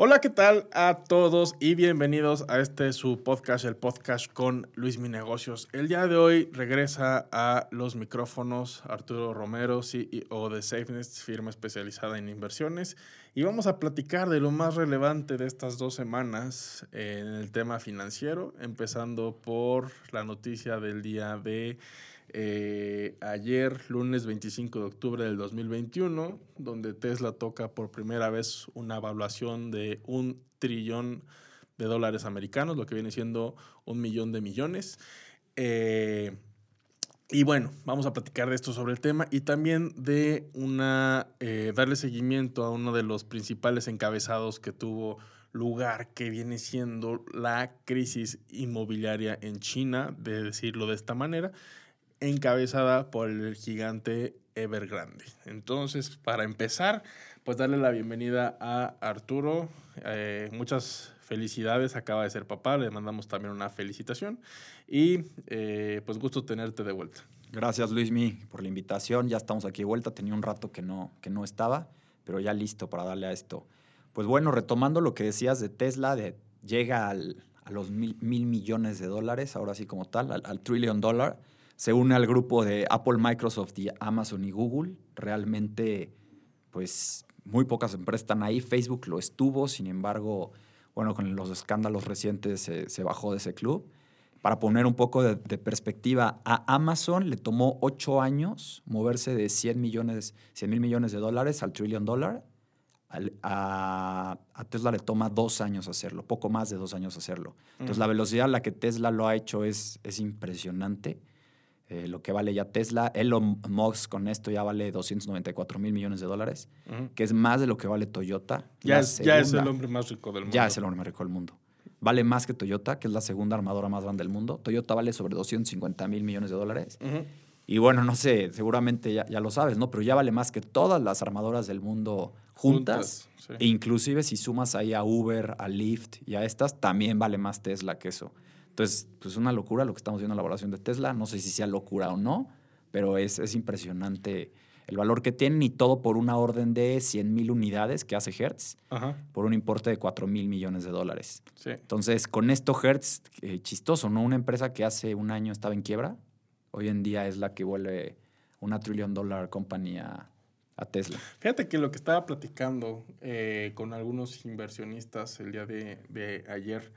Hola, ¿qué tal a todos y bienvenidos a este su podcast, el podcast con Luis Mi Negocios. El día de hoy regresa a los micrófonos Arturo Romero, CEO de SafeNest, firma especializada en inversiones, y vamos a platicar de lo más relevante de estas dos semanas en el tema financiero, empezando por la noticia del día de eh, ayer, lunes 25 de octubre del 2021, donde Tesla toca por primera vez una evaluación de un trillón de dólares americanos, lo que viene siendo un millón de millones. Eh, y bueno, vamos a platicar de esto sobre el tema y también de una eh, darle seguimiento a uno de los principales encabezados que tuvo lugar, que viene siendo la crisis inmobiliaria en China, de decirlo de esta manera encabezada por el gigante Evergrande. Entonces, para empezar, pues darle la bienvenida a Arturo. Eh, muchas felicidades, acaba de ser papá, le mandamos también una felicitación y eh, pues gusto tenerte de vuelta. Gracias Luismi por la invitación, ya estamos aquí de vuelta, tenía un rato que no, que no estaba, pero ya listo para darle a esto. Pues bueno, retomando lo que decías de Tesla, de, llega al, a los mil, mil, millones de dólares, ahora sí como tal, al, al trillion dólar se une al grupo de Apple, Microsoft y Amazon y Google. Realmente, pues muy pocas empresas están ahí. Facebook lo estuvo, sin embargo, bueno, con los escándalos recientes se, bajó de ese club. Para poner un poco de, perspectiva, a Amazon le tomó ocho años moverse de 100 millones, 100 mil millones de dólares al trillion dólar. A, Tesla le toma dos años hacerlo, poco más de dos años hacerlo. Entonces, la velocidad a la que Tesla lo ha hecho es, es impresionante. Eh, lo que vale ya Tesla. Elon Musk con esto ya vale 294 mil millones de dólares, que es más de lo que vale Toyota. Ya es, ya es, el hombre más rico del mundo. Ya es el hombre más rico del mundo. Vale más que Toyota, que es la segunda armadora más grande del mundo. Toyota vale sobre 250 mil millones de dólares. Y bueno, no sé, seguramente ya, ya, lo sabes, ¿no? Pero ya vale más que todas las armadoras del mundo juntas. E inclusive si sumas ahí a Uber, a Lyft y a estas, también vale más Tesla que eso. Entonces, pues una locura lo que estamos viendo en la evaluación de Tesla. No sé si sea locura o no, pero es, es impresionante el valor que tienen y todo por una orden de 100 mil unidades que hace Hertz por un importe de 4 mil millones de dólares. Entonces, con esto Hertz, eh, chistoso, ¿no? Una empresa que hace un año estaba en quiebra, hoy en día es la que vuelve una trillion dollar compañía a Tesla. Fíjate que lo que estaba platicando eh, con algunos inversionistas el día de, de ayer,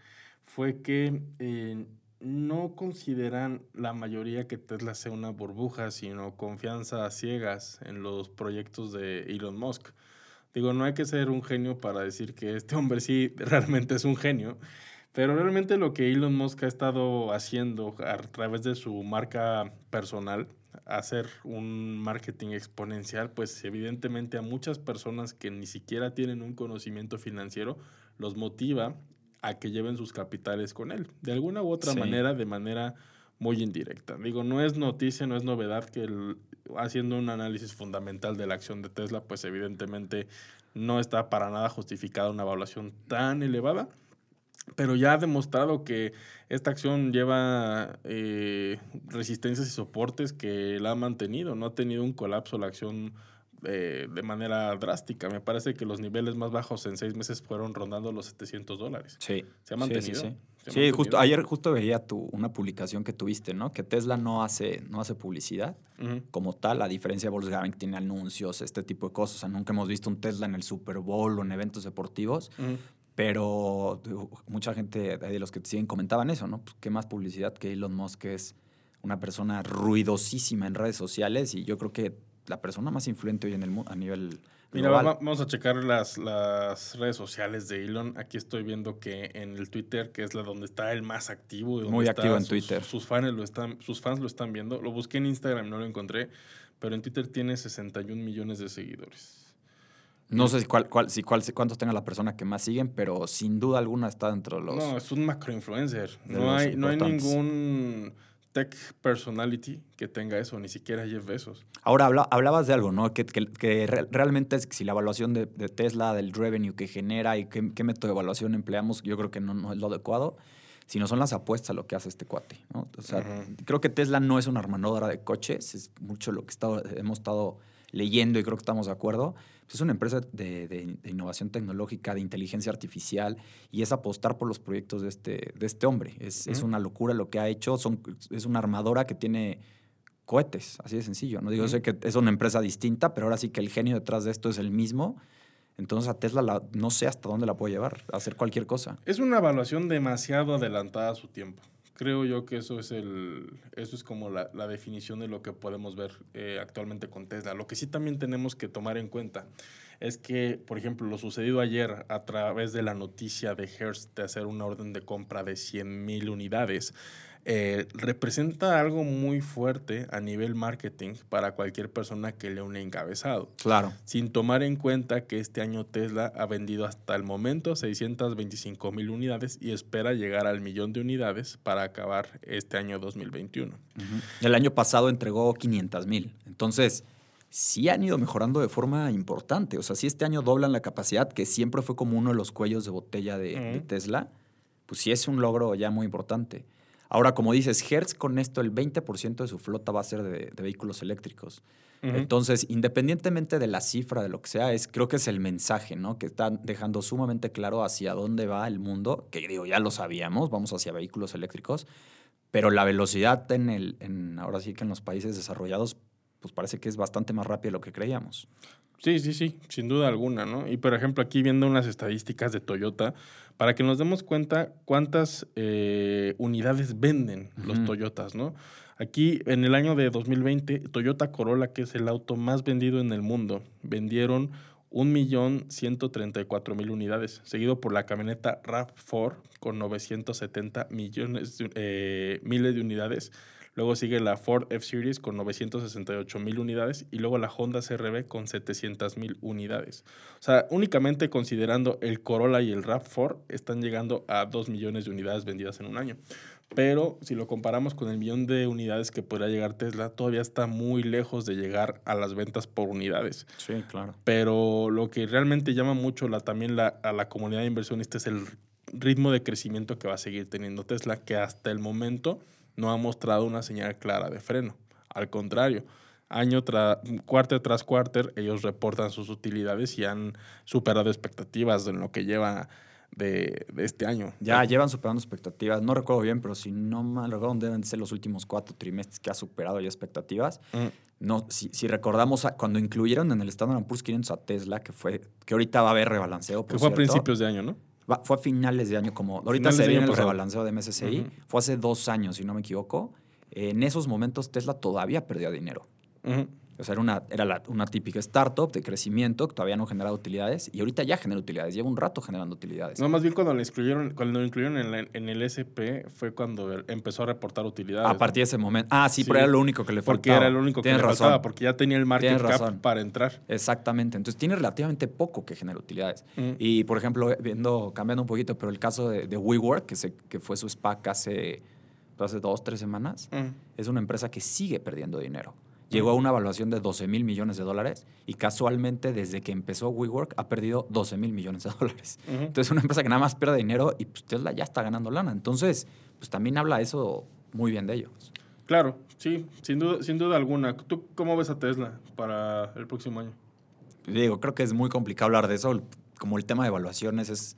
fue que eh, no consideran la mayoría que Tesla sea una burbuja, sino confianza a ciegas en los proyectos de Elon Musk. Digo, no hay que ser un genio para decir que este hombre sí realmente es un genio, pero realmente lo que Elon Musk ha estado haciendo a través de su marca personal, hacer un marketing exponencial, pues evidentemente a muchas personas que ni siquiera tienen un conocimiento financiero, los motiva a que lleven sus capitales con él, de alguna u otra manera, de manera muy indirecta. Digo, no es noticia, no es novedad que haciendo un análisis fundamental de la acción de Tesla, pues evidentemente no está para nada justificada una evaluación tan elevada, pero ya ha demostrado que esta acción lleva eh, resistencias y soportes que la ha mantenido, no ha tenido un colapso la acción eh, de manera drástica. Me parece que los niveles más bajos en seis meses fueron rondando los 700 dólares. Sí. ¿Se ha mantenido? Sí, sí, justo, ayer justo veía tu, una publicación que tuviste, ¿no? Que Tesla no hace, no hace publicidad como tal, a diferencia de Volkswagen que tiene anuncios, este tipo de cosas. O sea, nunca hemos visto un Tesla en el Super Bowl o en eventos deportivos. Pero mucha gente de los que te siguen comentaban eso, ¿no? Pues, ¿Qué más publicidad que Elon Musk es una persona ruidosísima en redes sociales? Y yo creo que la persona más influente hoy en el a nivel Mira, vamos a checar las, las redes sociales de Elon. Aquí estoy viendo que en el Twitter, que es la donde está el más activo. Muy activo en Twitter. Sus fans, lo están, sus fans lo están viendo. Lo busqué en Instagram, no lo encontré. Pero en Twitter tiene 61 millones de seguidores. No sé si cuál, cuál, si cuál, cuántos tenga la persona que más siguen, pero sin duda alguna está dentro de los. No, es un macro influencer. No hay, no hay ningún tech personality que tenga eso, ni siquiera Jeff Bezos. Ahora hablabas de algo, ¿no? Que, que, realmente es que si la evaluación de, Tesla, del revenue que genera y qué, método de evaluación empleamos, yo creo que no, no, es lo adecuado, sino son las apuestas lo que hace este cuate, ¿no? O sea, creo que Tesla no es una armadora de coches, es mucho lo que hemos estado leyendo y creo que estamos de acuerdo. Es una empresa de, innovación tecnológica, de inteligencia artificial, y es apostar por los proyectos de este, de este hombre. Es, es una locura lo que ha hecho. Son, es una armadora que tiene cohetes, así de sencillo. ¿no? Digo, sé que es una empresa distinta, pero ahora sí que el genio detrás de esto es el mismo. Entonces a Tesla no sé hasta dónde la puede llevar, a hacer cualquier cosa. Es una evaluación demasiado adelantada a su tiempo. Creo yo que eso es el, eso es como la, definición de lo que podemos ver eh, actualmente con Tesla. Lo que sí también tenemos que tomar en cuenta es que, por ejemplo, lo sucedido ayer a través de la noticia de Hearst de hacer una orden de compra de 100 mil unidades, eh, representa algo muy fuerte a nivel marketing para cualquier persona que lea un encabezado. Claro. Sin tomar en cuenta que este año Tesla ha vendido hasta el momento 625 mil unidades y espera llegar al millón de unidades para acabar este año 2021. El año pasado entregó 500 mil. Entonces, sí han ido mejorando de forma importante. O sea, si este año doblan la capacidad, que siempre fue como uno de los cuellos de botella de, de Tesla, pues sí es un logro ya muy importante. Ahora, como dices, Hertz con esto el 20% de su flota va a ser de, vehículos eléctricos. Entonces, independientemente de la cifra, de lo que sea, es, creo que es el mensaje, ¿no? Que están dejando sumamente claro hacia dónde va el mundo, que digo, ya lo sabíamos, vamos hacia vehículos eléctricos, pero la velocidad en el, en, ahora sí que en los países desarrollados, pues parece que es bastante más rápido de lo que creíamos. Sí, sí, sí, sin duda alguna, ¿no? Y por ejemplo, aquí viendo unas estadísticas de Toyota, para que nos demos cuenta cuántas eh, unidades venden los Toyotas, ¿no? Aquí en el año de 2020, Toyota Corolla, que es el auto más vendido en el mundo, vendieron 1.134.000 unidades, seguido por la camioneta RAV4 con 970 millones, eh, miles de unidades Luego sigue la Ford F-Series con 968 mil unidades y luego la Honda CRV con 700 mil unidades. O sea, únicamente considerando el Corolla y el RAV4 están llegando a 2 millones de unidades vendidas en un año. Pero si lo comparamos con el millón de unidades que podría llegar Tesla, todavía está muy lejos de llegar a las ventas por unidades. Sí, claro. Pero lo que realmente llama mucho la, también la, a la comunidad de inversionistas es el ritmo de crecimiento que va a seguir teniendo Tesla, que hasta el momento no ha mostrado una señal clara de freno. Al contrario, año tras cuarter tras cuarter, ellos reportan sus utilidades y han superado expectativas en lo que lleva de, este año. Ya llevan superando expectativas. No recuerdo bien, pero si no mal recuerdo, deben ser los últimos cuatro trimestres que ha superado ya expectativas. Mm. No, si, si, recordamos cuando incluyeron en el Standard Poor's 500 a Tesla, que fue que ahorita va a haber rebalanceo. que fue a principios de año, ¿no? Fue a finales de año, como ahorita se viene el rebalanceo de MSCI. Fue hace dos años, si no me equivoco. En esos momentos Tesla todavía perdía dinero. O sea, era, una, era una típica startup de crecimiento que todavía no generaba utilidades y ahorita ya genera utilidades. Lleva un rato generando utilidades. No, más bien cuando lo incluyeron, cuando lo incluyeron en, el SP fue cuando empezó a reportar utilidades. A partir de ese momento. Ah, sí, pero era lo único que le faltaba. Porque era lo único que le faltaba, porque ya tenía el market cap para entrar. Exactamente. Entonces tiene relativamente poco que genera utilidades. Y, por ejemplo, viendo, cambiando un poquito, pero el caso de, de WeWork, que, se, que fue su SPAC hace, hace dos, tres semanas, es una empresa que sigue perdiendo dinero llegó a una evaluación de 12 mil millones de dólares y casualmente desde que empezó WeWork ha perdido 12 mil millones de dólares. Entonces es una empresa que nada más pierde dinero y pues Tesla ya está ganando lana. Entonces, pues también habla eso muy bien de ellos. Claro, sí, sin duda, sin duda alguna. ¿Tú cómo ves a Tesla para el próximo año? Digo, creo que es muy complicado hablar de eso. Como el tema de evaluaciones es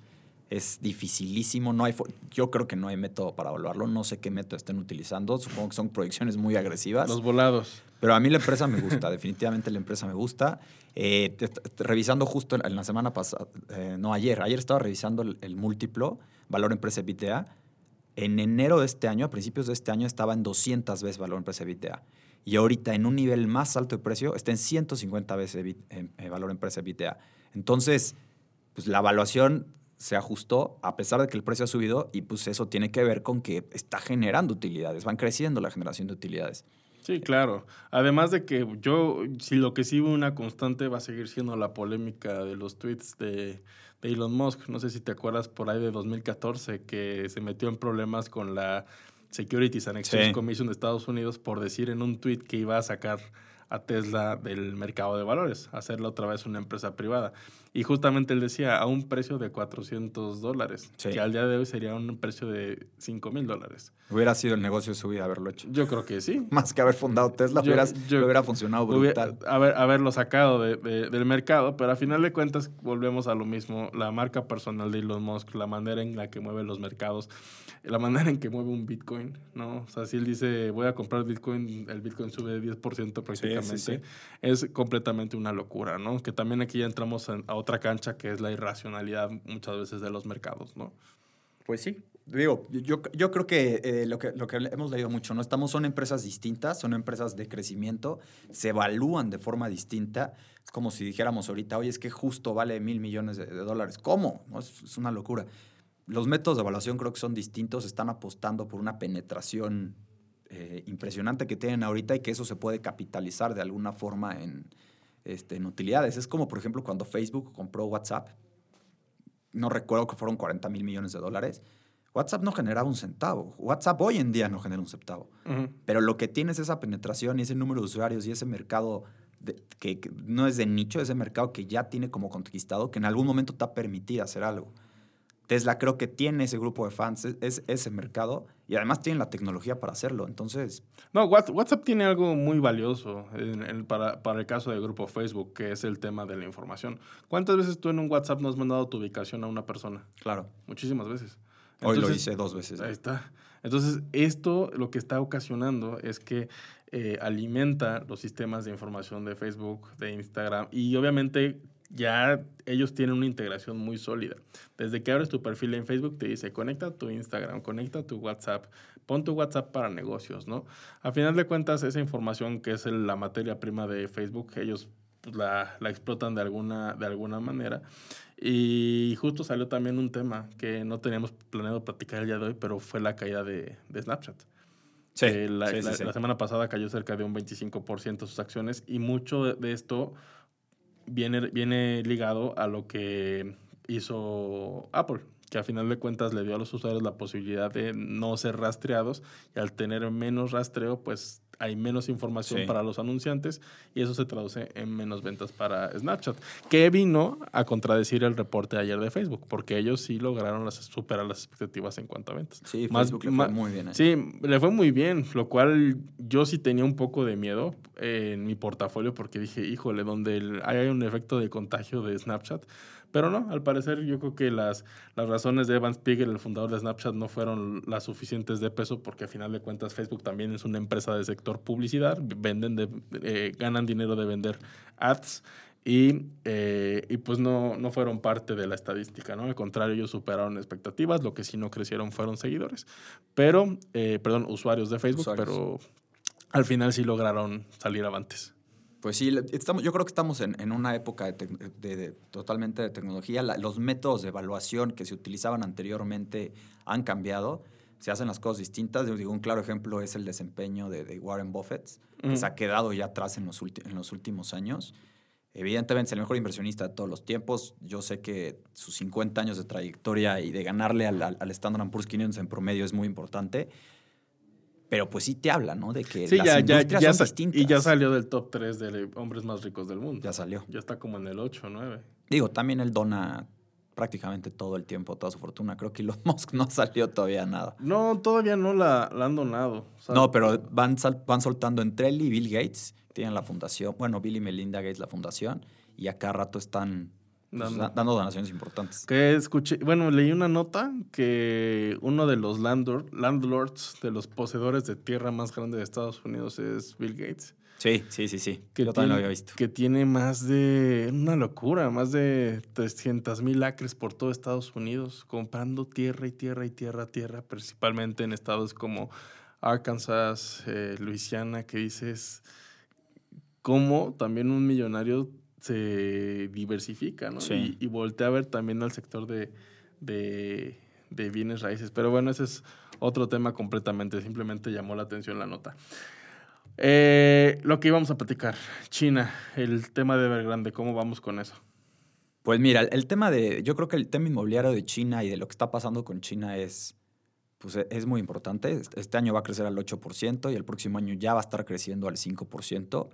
es dificilísimo. No hay, yo creo que no hay método para evaluarlo. No sé qué método estén utilizando. Supongo que son proyecciones muy agresivas. Los volados. Pero a mí la empresa me gusta. definitivamente la empresa me gusta. Eh, revisando justo en la semana pasada, eh, no ayer, ayer estaba revisando el, múltiplo, valor empresa EBITDA. En enero de este año, a principios de este año, estaba en 200 veces valor empresa EBITDA. Y ahorita en un nivel más alto de precio está en 150 veces eh, valor empresa EBITDA. Entonces, pues la evaluación se ajustó a pesar de que el precio ha subido y pues eso tiene que ver con que está generando utilidades, van creciendo la generación de utilidades. Sí, claro. Además de que yo, si lo que sí una constante va a seguir siendo la polémica de los tweets de, Elon Musk. No sé si te acuerdas por ahí de 2014 que se metió en problemas con la Securities and Exchange Sí. Commission de Estados Unidos por decir en un tweet que iba a sacar a Tesla del mercado de valores, hacerla otra vez una empresa privada. Y justamente él decía a un precio de 400 dólares, Sí. que al día de hoy sería un precio de 5 mil dólares. Hubiera sido el negocio de su vida haberlo hecho. Yo creo que sí. Más que haber fundado Tesla, Yo- hubieras- yo- hubiera funcionado Hubiera- brutal. haber, haberlo sacado de- de- del mercado, pero a final de cuentas volvemos a lo mismo. La marca personal de Elon Musk, la manera en la que mueve los mercados, la manera en que mueve un Bitcoin, ¿no? O sea, si él dice voy a comprar Bitcoin, el Bitcoin sube 10% prácticamente, sí. es completamente una locura, ¿no? Que también aquí ya entramos en- a otra cancha que es la irracionalidad muchas veces de los mercados, ¿no? Pues sí. Digo, yo, yo creo que, eh, lo que lo que hemos leído mucho, ¿no? Estamos, son empresas distintas, son empresas de crecimiento, se evalúan de forma distinta. Es como si dijéramos ahorita, oye, es que justo vale mil millones de, de dólares. ¿Cómo? No, es, es una locura. Los métodos de evaluación creo que son distintos, están apostando por una penetración eh, impresionante que tienen ahorita y que eso se puede capitalizar de alguna forma en, este, en utilidades. Es como, por ejemplo, cuando Facebook compró WhatsApp, no recuerdo que fueron 40 mil millones de dólares. WhatsApp no generaba un centavo. WhatsApp hoy en día no genera un centavo. Pero lo que tiene es esa penetración y ese número de usuarios y ese mercado de- que, que no es de nicho, ese mercado que ya tiene como conquistado, que en algún momento te va a permitir hacer algo. Tesla creo que tiene ese grupo de fans, es, es- ese mercado, y además tiene la tecnología para hacerlo. Entonces, No, What- WhatsApp tiene algo muy valioso en- para, para el caso del grupo Facebook, que es el tema de la información. ¿Cuántas veces tú en un WhatsApp no has mandado tu ubicación a una persona? claro, Muchísimas veces. hoy lo Entonces, hice dos veces. Ahí está. Entonces, esto lo que está ocasionando es que eh, alimenta los sistemas de información de Facebook, de Instagram y obviamente ya ellos tienen una integración muy sólida. Desde que abres tu perfil en Facebook te dice, conecta tu Instagram, conecta tu WhatsApp, pon tu WhatsApp para negocios, ¿no? A final de cuentas, esa información que es la materia prima de Facebook, ellos pues, la, la explotan de alguna, de alguna manera. Y justo salió también un tema que no teníamos planeado platicar el día de hoy, pero fue la caída de, de Snapchat. Sí, Eh, la, sí, sí, la- sí. la semana pasada cayó cerca de un 25% sus acciones y mucho de esto viene, viene ligado a lo que hizo Apple, que a final de cuentas le dio a los usuarios la posibilidad de no ser rastreados y al tener menos rastreo, pues hay menos información Sí. para los anunciantes y eso se traduce en menos ventas para Snapchat, que vino a contradecir el reporte de ayer de Facebook, porque ellos sí lograron las, superar las expectativas en cuanto a ventas. Sí, Más- Facebook le fue muy bien. ahí. Sí, le fue muy bien, lo cual yo sí tenía un poco de miedo en mi portafolio porque dije, híjole, donde el- hay un efecto de contagio de Snapchat. Pero no, al parecer yo creo que las, las razones de Evan Spiegel, el fundador de Snapchat, no fueron las suficientes de peso porque a final de cuentas Facebook también es una empresa de sector publicidad, venden de, eh, ganan dinero de vender ads y, eh, y pues no, no fueron parte de la estadística, ¿no? Al contrario, ellos superaron expectativas, lo que sí no crecieron fueron seguidores, pero, eh, perdón, usuarios de Facebook, Usuarios. pero al final sí lograron salir avantes. Pues sí, estamos, yo creo que estamos en, en una época de, tec- de- de- totalmente de tecnología. La- los métodos de evaluación que se utilizaban anteriormente han cambiado. Se hacen las cosas distintas. Yo digo, un claro ejemplo es el desempeño de, de Warren Buffett, que Ujú. se ha quedado ya atrás en los, ulti- en los últimos años. Evidentemente es el mejor inversionista de todos los tiempos. Yo sé que sus 50 años de trayectoria y de ganarle al, al, al Standard Poor's 500 en promedio es muy importante. Pero pues sí te habla, ¿no? De que Sí, las ya, industrias ya son distintas. y ya salió del top 3 de hombres más ricos del mundo. Ya salió. Ya está como en el 8 o 9. Digo, también él dona prácticamente todo el tiempo, toda su fortuna. Creo que Elon Musk no salió todavía nada. No, todavía no la, la han donado. No, pero van, sal- van soltando entre él y Bill Gates. Tienen la fundación, bueno, Bill y Melinda Gates la fundación, y a cada rato están pues, Dando. da- dando donaciones importantes. Que escuché, bueno, leí una nota que uno de los landlord, landlords, de los poseedores de tierra más grande de Estados Unidos es Bill Gates. Sí, sí, sí, sí. Que Yo tiene, también lo había visto. Que tiene más de, una locura, más de 300 mil acres por todo Estados Unidos, comprando tierra y tierra y tierra, tierra, principalmente en estados como Arkansas, eh, Luisiana, que dices, cómo también un millonario se diversifica, ¿no? Sí. Y, y voltea a ver también al sector de, de, de bienes raíces. Pero bueno, ese es otro tema completamente, simplemente llamó la atención la nota. Eh, lo que íbamos a platicar, China, el tema de Evergrande, ¿cómo vamos con eso? Pues mira, el tema de, yo creo que el tema inmobiliario de China y de lo que está pasando con China es pues e, es muy importante. Este año va a crecer al 8% y el próximo año ya va a estar creciendo al 5%.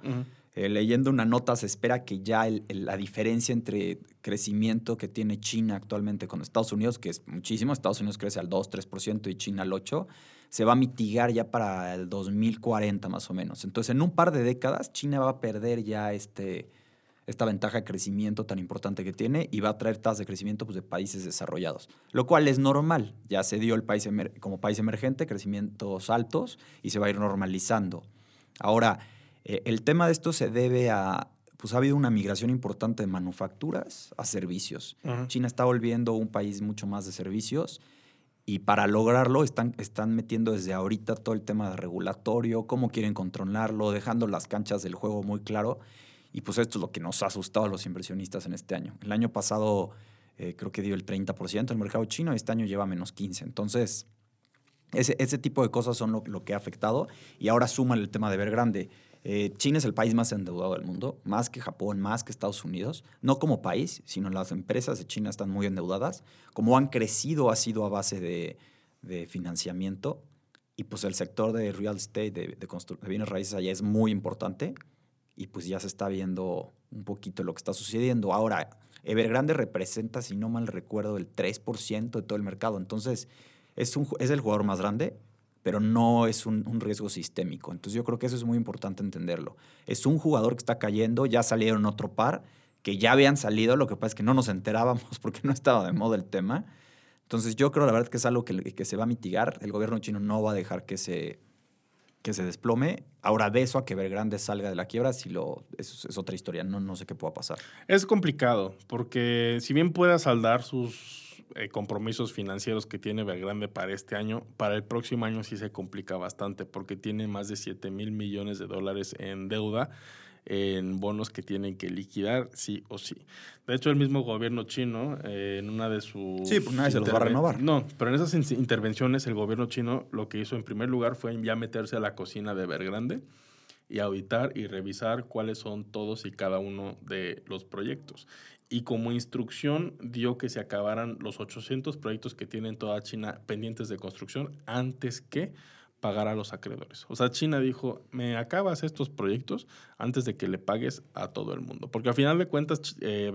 Eh, leyendo una nota se espera que ya la diferencia entre crecimiento que tiene China actualmente con Estados Unidos, que es muchísimo, Estados Unidos crece al 2-3% y China al 8%, se va a mitigar ya para el 2040 más o menos. Entonces en un par de décadas China va a perder ya este esta ventaja de crecimiento tan importante que tiene y va a traer tasas de crecimiento pues, de países desarrollados, lo cual es normal. Ya se dio el país como país emergente, crecimientos altos y se va a ir normalizando. Ahora, eh, el tema de esto se debe a, pues ha habido una migración importante de manufacturas a servicios. China está volviendo un país mucho más de servicios y para lograrlo están, están metiendo desde ahorita todo el tema de regulatorio, cómo quieren controlarlo, dejando las canchas del juego muy claro. Y pues esto es lo que nos ha asustado a los inversionistas en este año. El año pasado eh, creo que dio el 30% el mercado chino y este año lleva menos 15%. Entonces, ese, ese tipo de cosas son lo, que ha afectado. Y ahora suma el tema de ver grande. Eh, China es el país más endeudado del mundo, más que Japón, más que Estados Unidos. No como país, sino las empresas de China están muy endeudadas. Como han crecido ha sido a base de, de financiamiento. Y pues el sector de real estate, de, de, de bienes raíces allá es muy importante y pues ya se está viendo un poquito lo que está sucediendo. Ahora, Evergrande representa, si no mal recuerdo, el 3% de todo el mercado. Entonces, es, un, es el jugador más grande, pero no es un, un, riesgo sistémico. Entonces, yo creo que eso es muy importante entenderlo. Es un jugador que está cayendo, ya salieron otro par, que ya habían salido, lo que pasa es que no nos enterábamos porque no estaba de moda el tema. Entonces, yo creo, la verdad, que es algo que, que se va a mitigar. El gobierno chino no va a dejar que se que se desplome. Ahora, de eso a que Evergrande salga de la quiebra, si lo, es, es otra historia. No, no sé qué pueda pasar. Es complicado, porque si bien pueda saldar sus eh, compromisos financieros que tiene Evergrande para este año, para el próximo año sí se complica bastante, porque tiene más de 7 mil millones de dólares en deuda en bonos que tienen que liquidar sí o sí. De hecho, el mismo gobierno chino, eh, en una de sus... Sí, pues nadie se los va a renovar. No, pero en esas intervenciones el gobierno chino lo que hizo en primer lugar fue ya meterse a la cocina de Evergrande y auditar y revisar cuáles son todos y cada uno de los proyectos. Y como instrucción dio que se acabaran los 800 proyectos que tienen toda China pendientes de construcción antes que pagar a los acreedores. O sea, China dijo, me acabas estos proyectos antes de que le pagues a todo el mundo. Porque al final de cuentas, eh,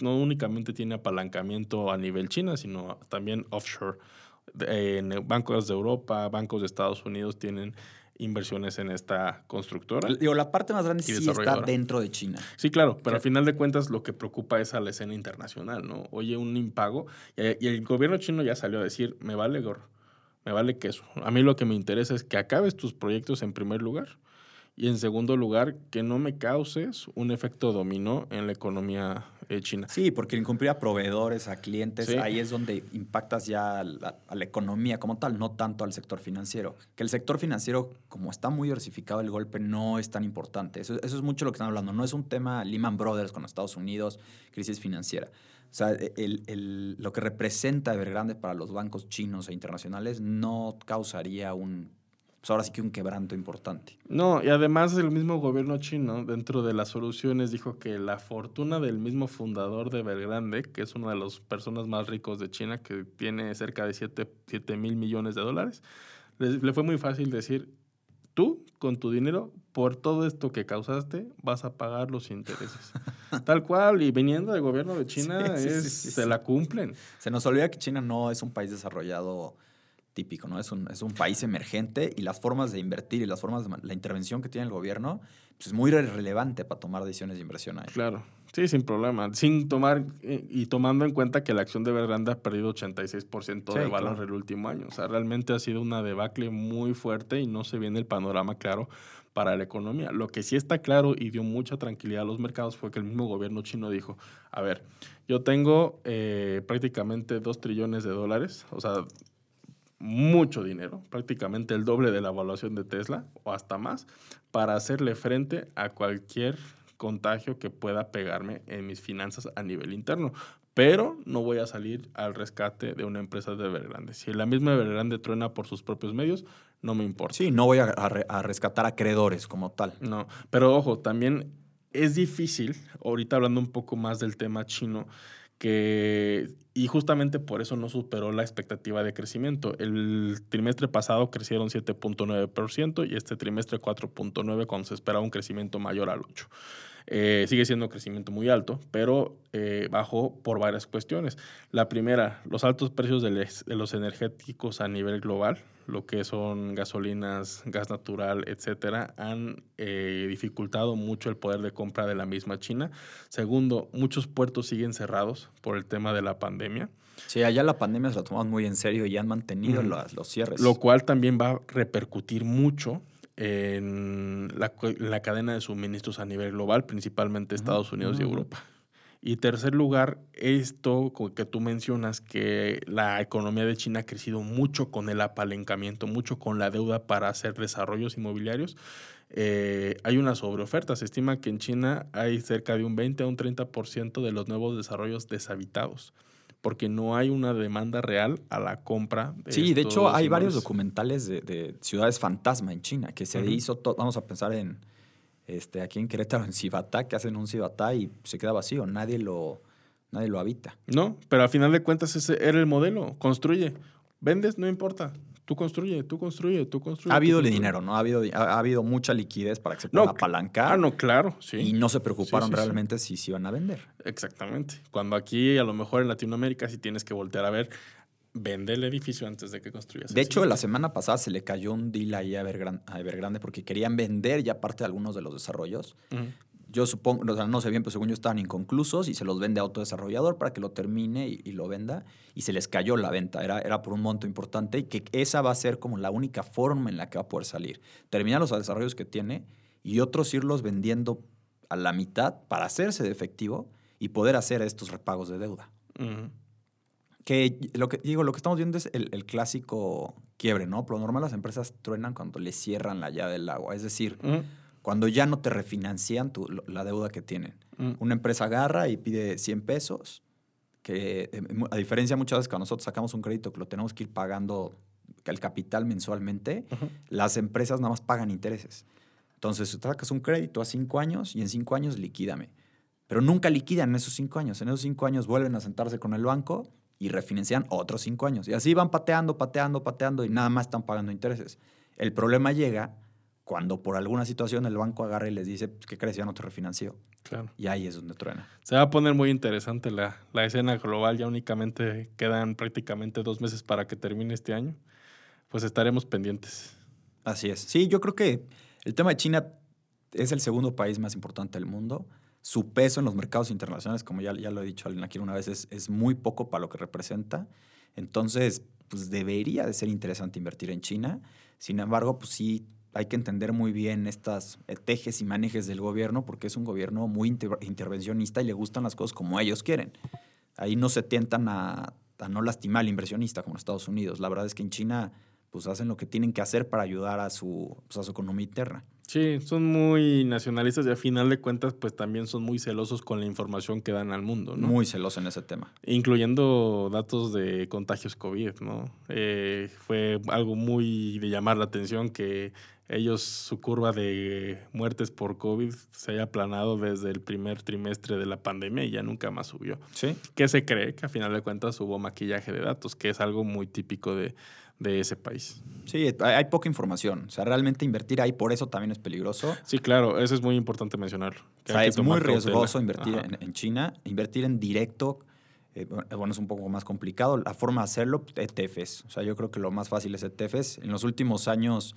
no únicamente tiene apalancamiento a nivel China, sino también offshore. En bancos de Europa, bancos de Estados Unidos tienen inversiones en esta constructora. Digo, la parte más grande sí está dentro de China. Sí, claro, pero al final de cuentas lo que preocupa es a la escena internacional, ¿no? Oye, un impago y, el gobierno chino ya salió a decir, me vale gorro me vale queso. A mí lo que me interesa es que acabes tus proyectos en primer lugar y en segundo lugar que no me causes un efecto dominó en la economía eh, china. Sí, porque incumplir a proveedores, a clientes, ahí es donde impactas ya a la, a la, economía como tal, no tanto al sector financiero. Que el sector financiero, como está muy diversificado el golpe, no es tan importante. Eso, eso es mucho lo que están hablando. No es un tema Lehman Brothers con Estados Unidos, crisis financiera. O sea, el, el, lo que representa Evergrande para los bancos chinos e internacionales no causaría un, pues ahora sí que un quebranto importante. No, y además el mismo gobierno chino, dentro de las soluciones, dijo que la fortuna del mismo fundador de Evergrande, que es una de las personas más ricos de China, que tiene cerca de 7 mil millones de dólares, le, le fue muy fácil decir, tú con tu dinero, por todo esto que causaste, vas a pagar los intereses. Tal cual, y viniendo del gobierno de China, se la cumplen. Se nos olvida que China no es un país desarrollado típico, ¿no? Es un, es un país emergente y las formas de invertir y las formas de la intervención que tiene el gobierno pues es muy relevante para tomar decisiones de inversión ahí. Claro. Sí, sin problema. Sin tomar eh, y tomando en cuenta que la acción de Veranda ha perdido 86% de valor claro. el último año. O sea, realmente ha sido una debacle muy fuerte y no se viene el panorama claro para la economía. Lo que sí está claro y dio mucha tranquilidad a los mercados fue que el mismo gobierno chino dijo, a ver, yo tengo eh, prácticamente 2 trillones de dólares, o sea, mucho dinero, prácticamente el doble de la evaluación de Tesla o hasta más, para hacerle frente a cualquier contagio que pueda pegarme en mis finanzas a nivel interno. Pero no voy a salir al rescate de una empresa de Evergrande. Si la misma Evergrande truena por sus propios medios, no me importa. Sí, no voy a, a, a rescatar acreedores como tal. No, pero ojo, también es difícil, ahorita hablando un poco más del tema chino, que y justamente por eso no superó la expectativa de crecimiento. El trimestre pasado crecieron 7.9% y este trimestre 4.9% cuando se esperaba un crecimiento mayor al 8%. Eh, sigue siendo un crecimiento muy alto, pero eh, bajó por varias cuestiones. La primera, los altos precios de, de, los energéticos a nivel global, lo que son gasolinas, gas natural, etcétera, han eh, dificultado mucho el poder de compra de la misma China. Segundo, muchos puertos siguen cerrados por el tema de la pandemia. Sí, allá la pandemia se la tomaron muy en serio y han mantenido los, los cierres. Lo cual también va a repercutir mucho en la, la, cadena de suministros a nivel global, principalmente Estados Unidos y Europa. Y tercer lugar, esto que tú mencionas, que la economía de China ha crecido mucho con el apalancamiento, mucho con la deuda para hacer desarrollos inmobiliarios. Eh, hay una sobreoferta. Se estima que en China hay cerca de un 20 a un 30% de los nuevos desarrollos deshabitados porque no hay una demanda real a la compra. De sí, de hecho hay varios documentales de, ciudades fantasma en China que se hizo, vamos a pensar en, este, aquí en Querétaro, en Cibatá, que hacen un Cibatá y se queda vacío, nadie lo, nadie lo habita. No, pero a final de cuentas ese era el modelo, construye, vendes, no importa, Tú construye, tú construye, tú construye. Ha habido dinero, ¿no? Ha habido, ha, habido mucha liquidez para que se pueda apalancar. Ah, no, claro, sí. Y no se preocuparon realmente si se iban a vender. Exactamente. Cuando aquí, a lo mejor en Latinoamérica, si tienes que voltear a ver, vende el edificio antes de que construyas. De hecho, la semana pasada se le cayó un deal ahí a Evergrande, porque querían vender ya parte de algunos de los desarrollos yo supongo, no sé bien, pero según yo estaban inconclusos y se los vende a otro desarrollador para que lo termine y, lo venda. Y se les cayó la venta, era, era por un monto importante y que esa va a ser como la única forma en la que va a poder salir. Terminar los desarrollos que tiene y otros irlos vendiendo a la mitad para hacerse de efectivo y poder hacer estos repagos de deuda. Que lo que digo, lo que estamos viendo es el, clásico quiebre, ¿no? Por lo normal las empresas truenan cuando le cierran la llave del agua. Es decir, cuando ya no te refinancian la deuda que tienen. Mm. Una empresa agarra y pide 100 pesos, que eh, a diferencia muchas veces cuando nosotros sacamos un crédito que lo tenemos que ir pagando el capital mensualmente, las empresas nada más pagan intereses. Entonces, sacas un crédito a cinco años y en cinco años liquídame. Pero nunca liquidan en esos cinco años. En esos cinco años vuelven a sentarse con el banco y refinancian otros cinco años. Y así van pateando, pateando, pateando y nada más están pagando intereses. El problema llega cuando por alguna situación el banco agarra y les dice, pues, ¿qué crees? Ya no te refinanció. Claro. Y ahí es donde truena. Se va a poner muy interesante la, la, escena global. Ya únicamente quedan prácticamente dos meses para que termine este año. Pues estaremos pendientes. Así es. Sí, yo creo que el tema de China es el segundo país más importante del mundo. Su peso en los mercados internacionales, como ya, ya lo he dicho aquí una vez, es, es muy poco para lo que representa. Entonces, pues debería de ser interesante invertir en China. Sin embargo, pues sí hay que entender muy bien estas eh, tejes y manejes del gobierno porque es un gobierno muy intervencionista y le gustan las cosas como ellos quieren. Ahí no se tientan a, no lastimar al inversionista como en Estados Unidos. La verdad es que en China pues hacen lo que tienen que hacer para ayudar a su, pues, a su economía interna. Sí, son muy nacionalistas y a final de cuentas pues también son muy celosos con la información que dan al mundo, ¿no? Muy celosos en ese tema. Incluyendo datos de contagios COVID, ¿no? Eh, fue algo muy de llamar la atención que ellos, su curva de muertes por COVID se haya aplanado desde el primer trimestre de la pandemia y ya nunca más subió. Sí. ¿Qué se cree? Que a final de cuentas hubo maquillaje de datos, que es algo muy típico de, ese país. Sí, hay poca información. O sea, realmente invertir ahí, por eso también es peligroso. Sí, claro, eso es muy importante mencionarlo. O sea, es muy riesgoso invertir en, China. Invertir en directo, eh, bueno, es un poco más complicado. La forma de hacerlo, ETFs. O sea, yo creo que lo más fácil es ETFs. En los últimos años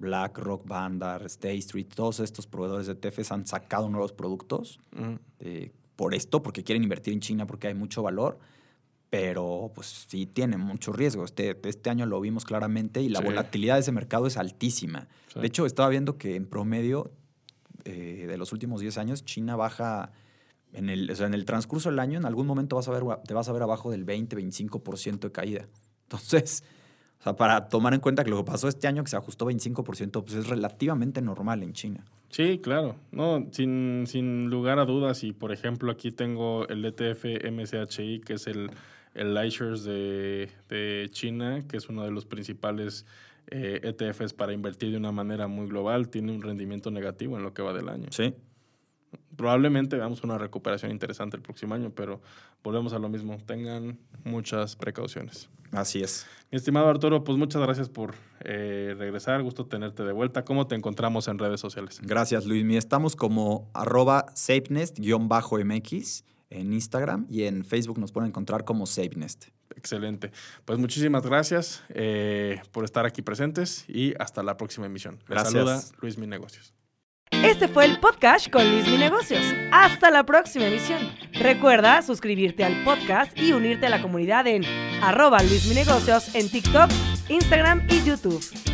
BlackRock, Vanguard, State Street, todos estos proveedores de ETFs han sacado nuevos productos eh, por esto, porque quieren invertir en China porque hay mucho valor, pero pues sí tienen mucho riesgo. Este, este año lo vimos claramente y la volatilidad de ese mercado es altísima. De hecho, estaba viendo que en promedio eh, de los últimos 10 años, China baja en el, en el transcurso del año, en algún momento vas a ver, te vas a ver abajo del 20-25% de caída. Entonces, o sea, para tomar en cuenta que lo que pasó este año, que se ajustó 25%, pues es relativamente normal en China. Sí, claro. No, sin, sin lugar a dudas. Y por ejemplo, aquí tengo el ETF MSHI, que es el, el iShares de, de China, que es uno de los principales ETFs eh, e para invertir de una manera muy global. Tiene un rendimiento negativo en lo que va del año. Sí. Probablemente veamos una recuperación interesante el próximo año, pero volvemos a lo mismo. Tengan muchas precauciones. Así es. Mi estimado Arturo, pues muchas gracias por eh, regresar. Gusto tenerte de vuelta. ¿Cómo te encontramos en redes sociales? Gracias, Luis. Estamos como arroba SafeNest-MX en Instagram y en Facebook nos pueden encontrar como SafeNest. Excelente. Pues muchísimas gracias eh, por estar aquí presentes y hasta la próxima emisión. Les Gracias. saluda Luis Mi Negocios. Este fue el podcast con Luis Mi Negocios. Hasta la próxima emisión. Recuerda suscribirte al podcast y unirte a la comunidad en arroba Luis Negocios en TikTok, Instagram y YouTube.